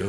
聆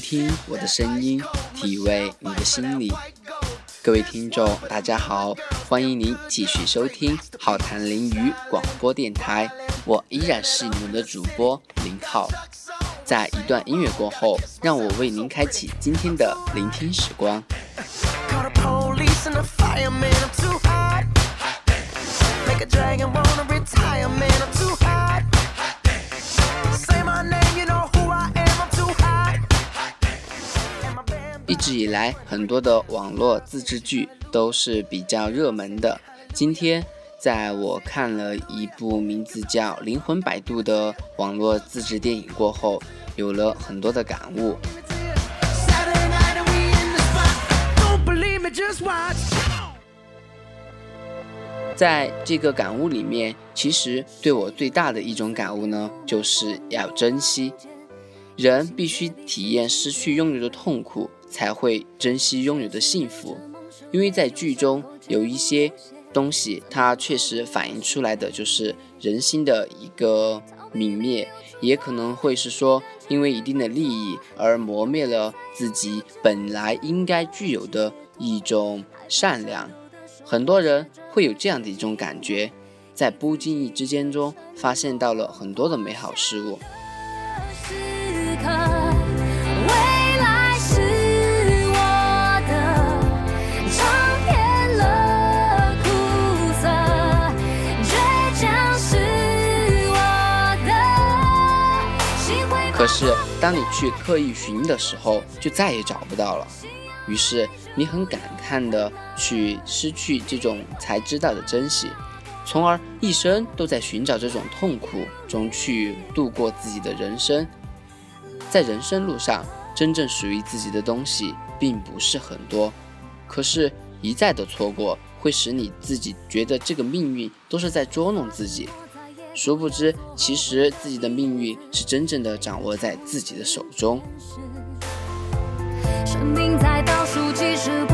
听我的声音，体味你的心理。各位听众，大家好，欢迎您继续收听浩谈林语广播电台，我依然是你们的主播林浩。在一段音乐过后，让我为您开启今天的聆听时光。一直以来，很多的网络自制剧都是比较热门的。今天。在我看了一部名字叫《灵魂摆渡》的网络自制电影过后，有了很多的感悟。在这个感悟里面，其实对我最大的一种感悟呢，就是要珍惜。人必须体验失去拥有的痛苦，才会珍惜拥有的幸福。因为在剧中有一些。东西，它确实反映出来的就是人心的一个泯灭，也可能会是说，因为一定的利益而磨灭了自己本来应该具有的一种善良。很多人会有这样的一种感觉，在不经意之间中发现到了很多的美好事物。是，当你去刻意寻的时候，就再也找不到了。于是，你很感叹的去失去这种才知道的珍惜，从而一生都在寻找这种痛苦中去度过自己的人生。在人生路上，真正属于自己的东西并不是很多。可是，一再的错过，会使你自己觉得这个命运都是在捉弄自己。殊不知，其实自己的命运是真正的掌握在自己的手中。生命在倒数计时，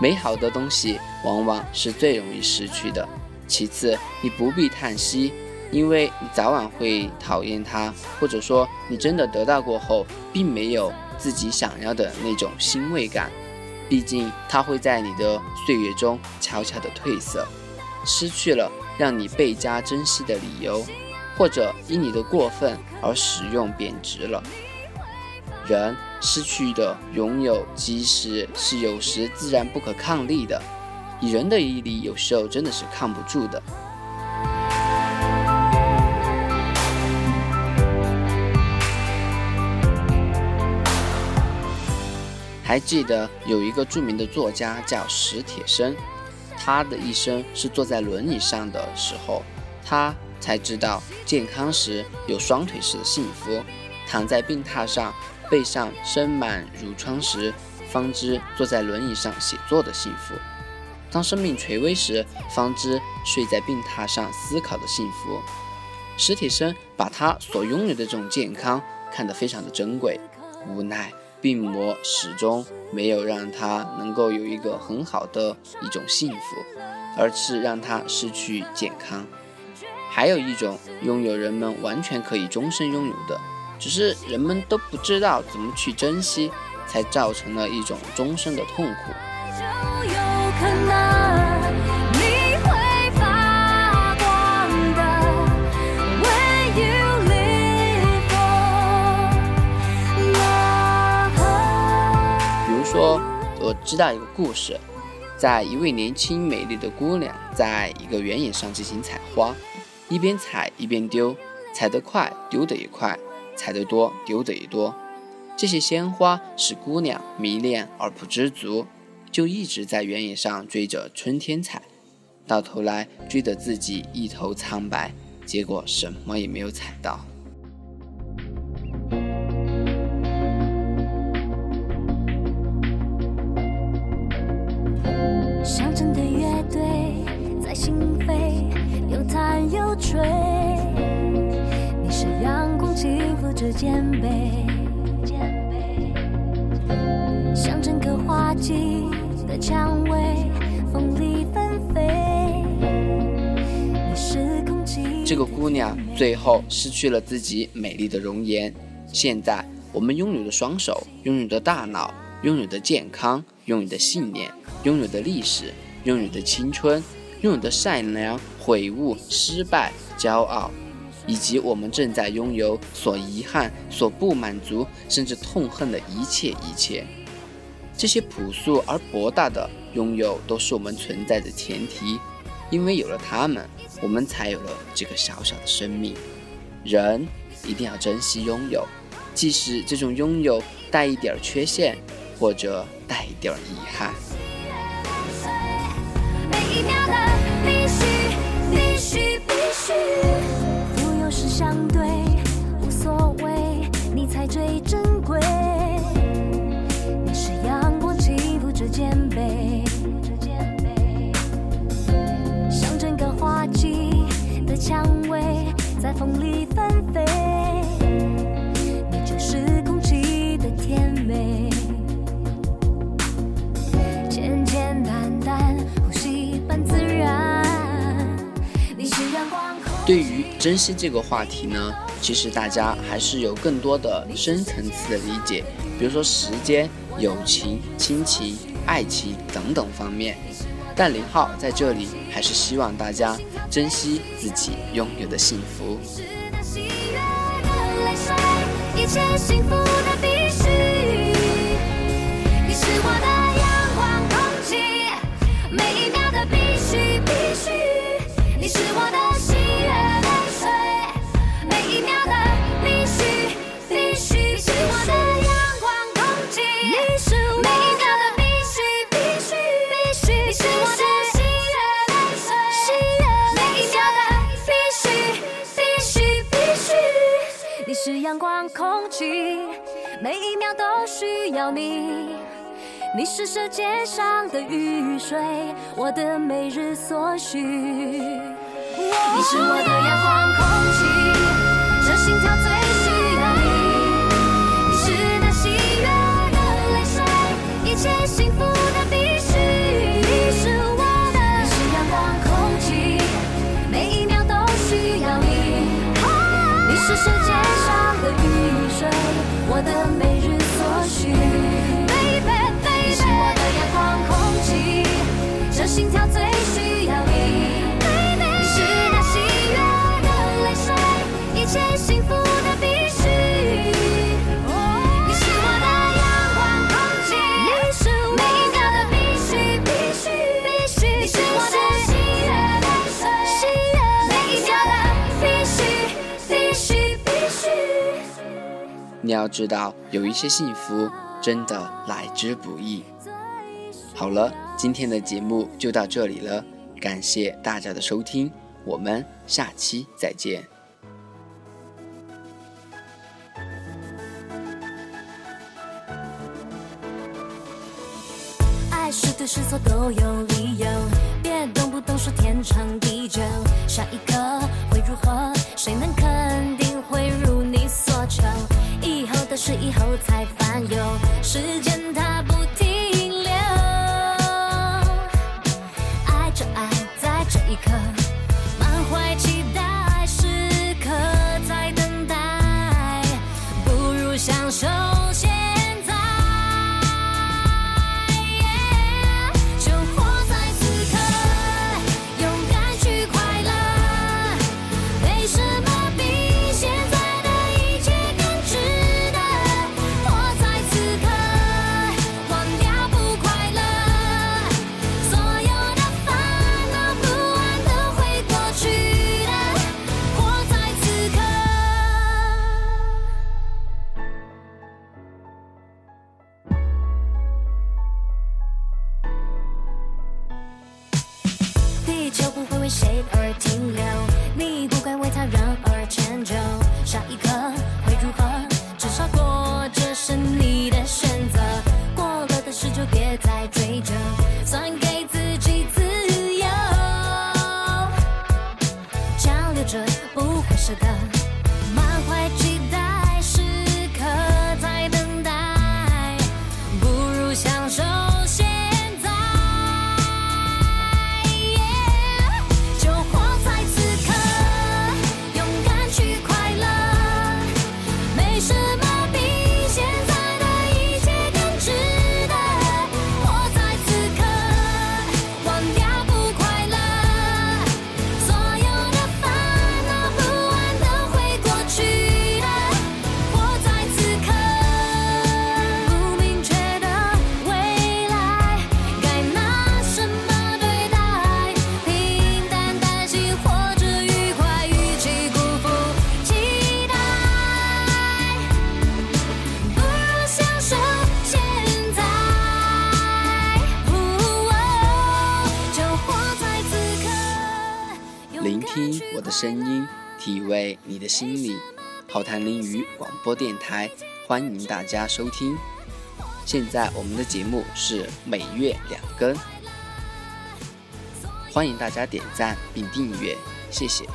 美好的东西往往是最容易失去的。其次，你不必叹息，因为你早晚会讨厌它，或者说你真的得到过后，并没有自己想要的那种欣慰感。毕竟，它会在你的岁月中悄悄地褪色，失去了让你倍加珍惜的理由，或者因你的过分而使用贬值了。人失去的拥有，即使是有时自然不可抗力的，以人的毅力，有时候真的是抗不住的。还记得有一个著名的作家叫史铁生，他的一生是坐在轮椅上的时候，他才知道健康时有双腿时的幸福，躺在病榻上。背上生满褥疮时，方知坐在轮椅上写作的幸福；当生命垂危时，方知睡在病榻上思考的幸福。史铁生把他所拥有的这种健康看得非常的珍贵，无奈病魔始终没有让他能够有一个很好的一种幸福，而是让他失去健康。还有一种拥有人们完全可以终身拥有的。只是人们都不知道怎么去珍惜，才造成了一种终身的痛苦。比如说，我知道一个故事，在一位年轻美丽的姑娘在一个原野上进行采花，一边采一边丢，采得快，丢得也快。采得多，丢的也多。这些鲜花使姑娘迷恋而不知足，就一直在原野上追着春天采，到头来追得自己一头苍白，结果什么也没有采到。轻抚着肩背，像整个花季的蔷薇，风里纷飞。这个姑娘最后失去了自己美丽的容颜。现在我们拥有的双手，拥有的大脑，拥有的健康，拥有的信念，拥有的历史，拥有的青春，拥有的善良、悔悟、失败、骄傲，以及我们正在拥有所遗憾、所不满足，甚至痛恨的一切一切。这些朴素而博大的拥有，都是我们存在的前提。因为有了他们，我们才有了这个小小的生命。人一定要珍惜拥有，即使这种拥有带一点缺陷，或者带一点遗憾。每一秒的必须，必须，必须。对于珍惜这个话题呢，其实大家还是有更多的深层次的理解，比如说时间、友情、亲情、爱情等等方面。但林浩在这里还是希望大家珍惜自己拥有的幸福。一切幸福是阳光空气，每一秒都需要你。你是世界上的雨水，我的每日所需。你是我的阳光空气，我的你要知道，有一些幸福真的来之不易。好了，今天的节目就到这里了，感谢大家的收听，我们下期再见。爱是对是错都有理由，别动不动说天长地久。下一刻会如何？谁能肯定有时间就，下一刻会如何？至少过，这是你的选择。过了的事就别再追究，算给自己自由。交流着，不会是的。的声音，体味你的心理。好谈林语广播电台，欢迎大家收听。现在我们的节目是每月两更，欢迎大家点赞并订阅，谢谢。